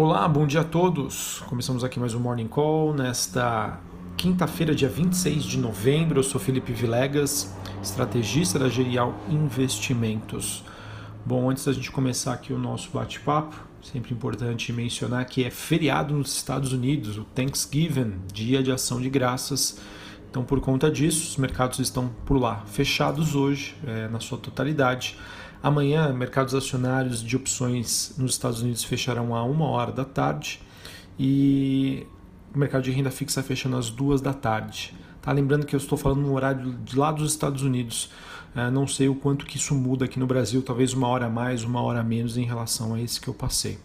Olá, bom dia a todos. Começamos aqui mais um Morning Call nesta quinta-feira, dia 26 de novembro. Eu sou Felipe Vilegas, estrategista da Gerial Investimentos. Bom, antes da gente começar aqui o nosso bate-papo, sempre importante mencionar que é feriado nos Estados Unidos, o Thanksgiving, Dia de Ação de Graças. Então, por conta disso, os mercados estão por lá fechados hoje, é, na sua totalidade. Amanhã, mercados acionários de opções nos Estados Unidos fecharão a uma hora da tarde e o mercado de renda fixa fechando às duas da tarde. Tá? Lembrando que eu estou falando no horário de lá dos Estados Unidos. É, não sei o quanto que isso muda aqui no Brasil, talvez uma hora a mais, uma hora a menos em relação a esse que eu passei.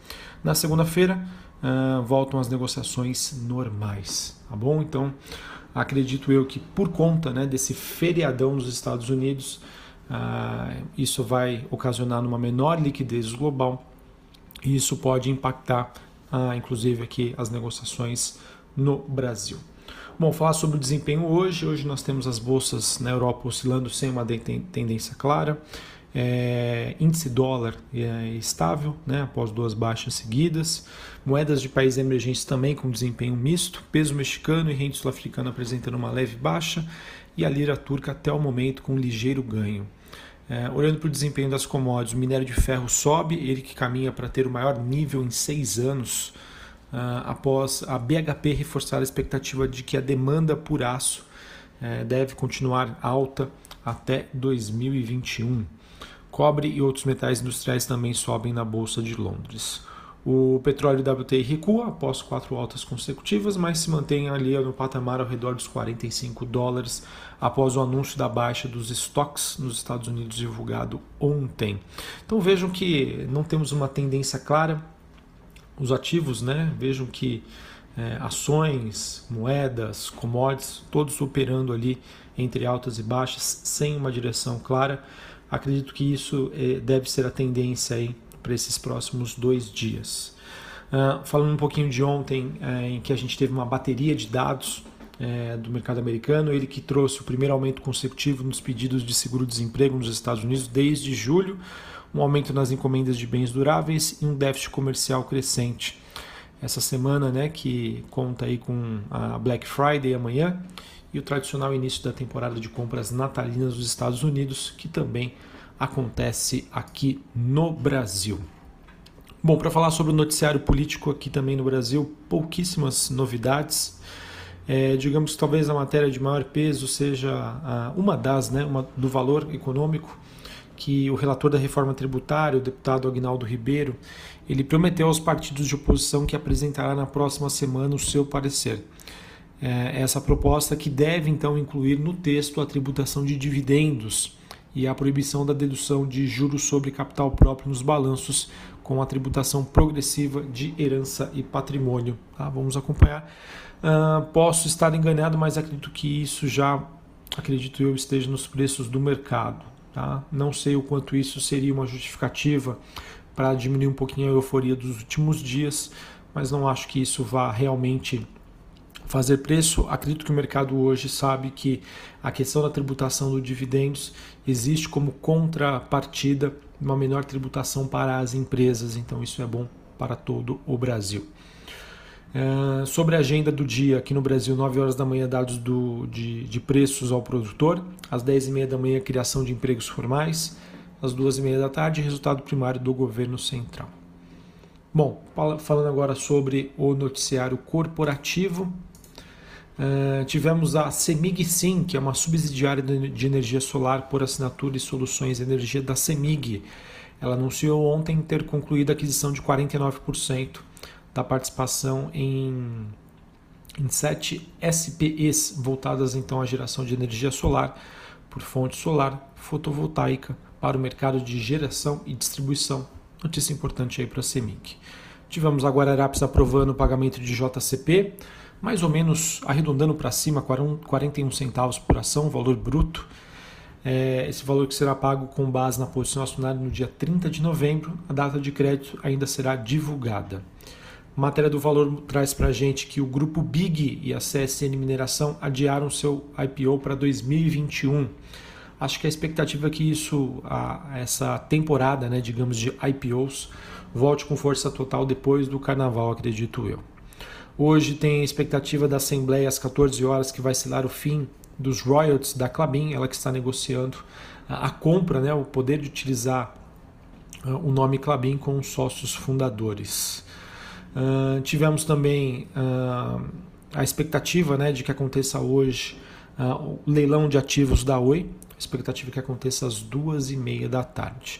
Na segunda-feira, uh, voltam as negociações normais, tá bom? Então, acredito eu que por conta né, desse feriadão nos Estados Unidos, isso vai ocasionar uma menor liquidez global e isso pode impactar, ah, inclusive, aqui as negociações no Brasil. Bom, falar sobre o desempenho hoje. Hoje nós temos as bolsas na Europa oscilando sem uma tendência clara. É, índice dólar é estável, né, após duas baixas seguidas. Moedas de países emergentes também com desempenho misto. Peso mexicano e rende sul-africano apresentando uma leve baixa. E a lira turca até o momento com um ligeiro ganho. É, olhando para o desempenho das commodities, o minério de ferro sobe, ele que caminha para ter o maior nível em seis anos, uh, após a BHP reforçar a expectativa de que a demanda por aço uh, deve continuar alta até 2021. Cobre e outros metais industriais também sobem na Bolsa de Londres. O petróleo WTI recua após quatro altas consecutivas, mas se mantém ali no patamar ao redor dos 45 dólares após o anúncio da baixa dos estoques nos Estados Unidos divulgado ontem. Então vejam que não temos uma tendência clara. Os ativos, né? Vejam que é, ações, moedas, commodities, todos operando ali entre altas e baixas, sem uma direção clara. Acredito que isso é, deve ser a tendência aí para esses próximos dois dias. Uh, falando um pouquinho de ontem, uh, em que a gente teve uma bateria de dados uh, do mercado americano, ele que trouxe o primeiro aumento consecutivo nos pedidos de seguro-desemprego nos Estados Unidos desde julho, um aumento nas encomendas de bens duráveis e um déficit comercial crescente. Essa semana, né, que conta aí com a Black Friday amanhã e o tradicional início da temporada de compras natalinas dos Estados Unidos, que também acontece aqui no Brasil. Bom, para falar sobre o noticiário político aqui também no Brasil, pouquíssimas novidades. É, digamos que talvez a matéria de maior peso seja a, uma das, né, uma, do valor econômico, que o relator da reforma tributária, o deputado Agnaldo Ribeiro, ele prometeu aos partidos de oposição que apresentará na próxima semana o seu parecer. É, essa proposta que deve então incluir no texto a tributação de dividendos e a proibição da dedução de juros sobre capital próprio nos balanços com a tributação progressiva de herança e patrimônio. Tá? Vamos acompanhar. Uh, posso estar enganado, mas acredito que isso já, acredito eu, esteja nos preços do mercado. Tá? Não sei o quanto isso seria uma justificativa para diminuir um pouquinho a euforia dos últimos dias, mas não acho que isso vá realmente fazer preço, acredito que o mercado hoje sabe que a questão da tributação dos dividendos existe como contrapartida uma menor tributação para as empresas, então isso é bom para todo o Brasil. É, sobre a agenda do dia, aqui no Brasil, 9 horas da manhã, dados do, de, de preços ao produtor, às 10 e meia da manhã, criação de empregos formais, às 2 e meia da tarde, resultado primário do governo central. Bom, falando agora sobre o noticiário corporativo, Uh, tivemos a Semig Sim, que é uma subsidiária de energia solar por assinatura e soluções de energia da Semig. Ela anunciou ontem ter concluído a aquisição de 49% da participação em, em sete SPEs voltadas então à geração de energia solar por fonte solar fotovoltaica para o mercado de geração e distribuição. Notícia importante aí para a Semig. Tivemos a Guararapes aprovando o pagamento de JCP mais ou menos arredondando para cima, 41 centavos por ação, valor bruto. É, esse valor que será pago com base na posição acionária no dia 30 de novembro, a data de crédito ainda será divulgada. A matéria do valor traz para a gente que o grupo Big e a CSN Mineração adiaram seu IPO para 2021. Acho que a expectativa é que isso, a, essa temporada, né, digamos, de IPOs, volte com força total depois do carnaval, acredito eu. Hoje tem a expectativa da Assembleia às 14 horas que vai selar o fim dos royalties da Clabin, ela que está negociando a, compra, né, o poder de utilizar uh, o nome Clabin com os sócios fundadores. Uh, tivemos também uh, a expectativa né, de que aconteça hoje o leilão de ativos da Oi, expectativa que aconteça às duas e meia da tarde.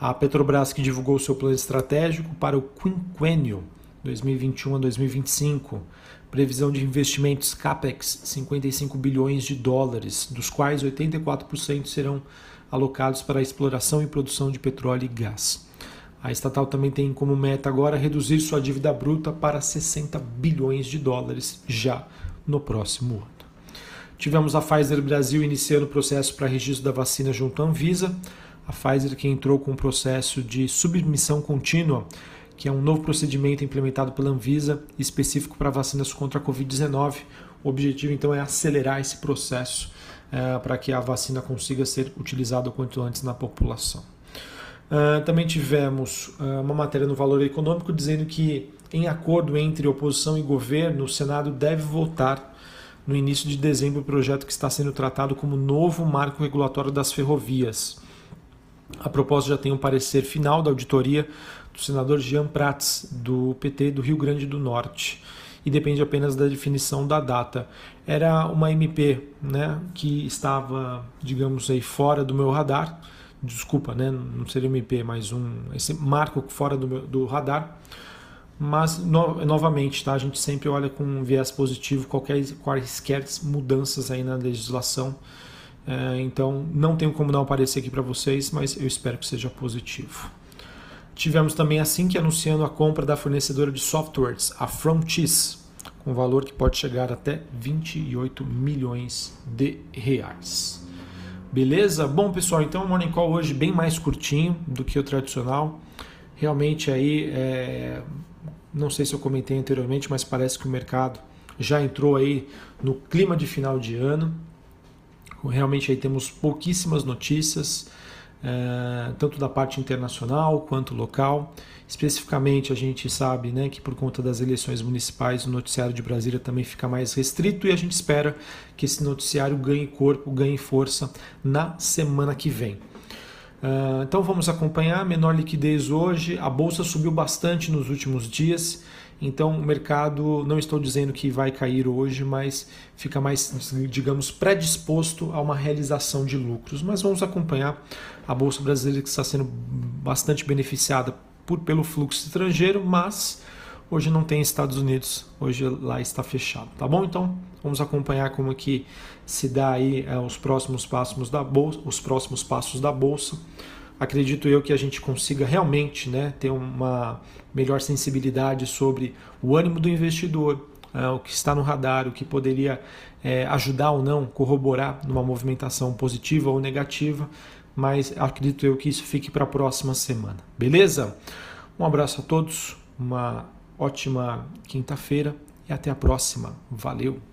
A Petrobras que divulgou seu plano estratégico para o quinquênio 2021 a 2025 Previsão de investimentos CAPEX 55 bilhões de dólares, dos quais 84% serão alocados para a exploração e produção de petróleo e gás. A estatal também tem como meta agora reduzir sua dívida bruta para 60 bilhões de dólares já no próximo ano. Tivemos a Pfizer Brasil iniciando o processo para registro da vacina junto à Anvisa. A Pfizer que entrou com um processo de submissão contínua que é um novo procedimento implementado pela Anvisa específico para vacinas contra a Covid-19. O objetivo então é acelerar esse processo é, para que a vacina consiga ser utilizada o quanto antes na população. Uh, também tivemos uh, uma matéria no Valor Econômico dizendo que, em acordo entre oposição e governo, o Senado deve votar no início de dezembro o projeto que está sendo tratado como novo marco regulatório das ferrovias. A proposta já tem um parecer final da auditoria do senador Jean Prats, do PT do Rio Grande do Norte, e depende apenas da definição da data. Era uma MP né, que estava, digamos aí, fora do meu radar, desculpa, né, não seria MP, mas um esse marco fora do, meu, do radar. Mas, no, novamente, tá, a gente sempre olha com um viés positivo qualquer, quaisquer mudanças aí na legislação. É, então, não tenho como dar um parecer aqui para vocês, mas eu espero que seja positivo. Tivemos também assim que anunciando a compra da fornecedora de softwares, a Frontis, com valor que pode chegar até 28 milhões de reais. Beleza? Bom, pessoal, então o Morning Call hoje bem mais curtinho do que o tradicional. Realmente aí, é... não sei se eu comentei anteriormente, mas parece que o mercado já entrou aí no clima de final de ano. Realmente aí temos pouquíssimas notícias é, tanto da parte internacional quanto local. Especificamente, a gente sabe né, que por conta das eleições municipais, o noticiário de Brasília também fica mais restrito e a gente espera que esse noticiário ganhe corpo, ganhe força na semana que vem. Uh, então vamos acompanhar. Menor liquidez hoje, a bolsa subiu bastante nos últimos dias. Então o mercado, não estou dizendo que vai cair hoje, mas fica mais, digamos, predisposto a uma realização de lucros. Mas vamos acompanhar a Bolsa Brasileira que está sendo bastante beneficiada por, pelo fluxo estrangeiro, mas hoje não tem Estados Unidos, hoje lá está fechado, tá bom? Então vamos acompanhar como que se dá aí é, os próximos passos da bolsa, os próximos passos da bolsa acredito eu que a gente consiga realmente né, ter uma melhor sensibilidade sobre o ânimo do investidor, é, o que está no radar, o que poderia é, ajudar ou não, corroborar numa movimentação positiva ou negativa, mas acredito eu que isso fique para a próxima semana. Beleza? Um abraço a todos, uma ótima quinta-feira e até a próxima. Valeu!